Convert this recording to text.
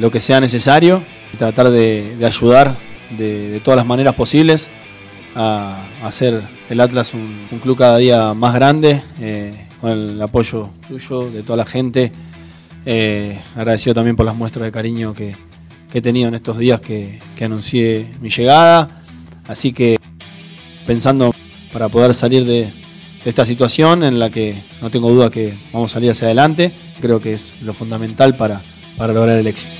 lo que sea necesario y tratar de, ayudar de, todas las maneras posibles a, hacer el Atlas un, club cada día más grande, eh, con el apoyo tuyo, de toda la gente. Eh, agradecido también por las muestras de cariño que, he tenido en estos días que, anuncié mi llegada. Así que pensando para poder salir de, esta situación en la que no tengo duda que vamos a salir hacia adelante, creo que es lo fundamental para lograr el éxito.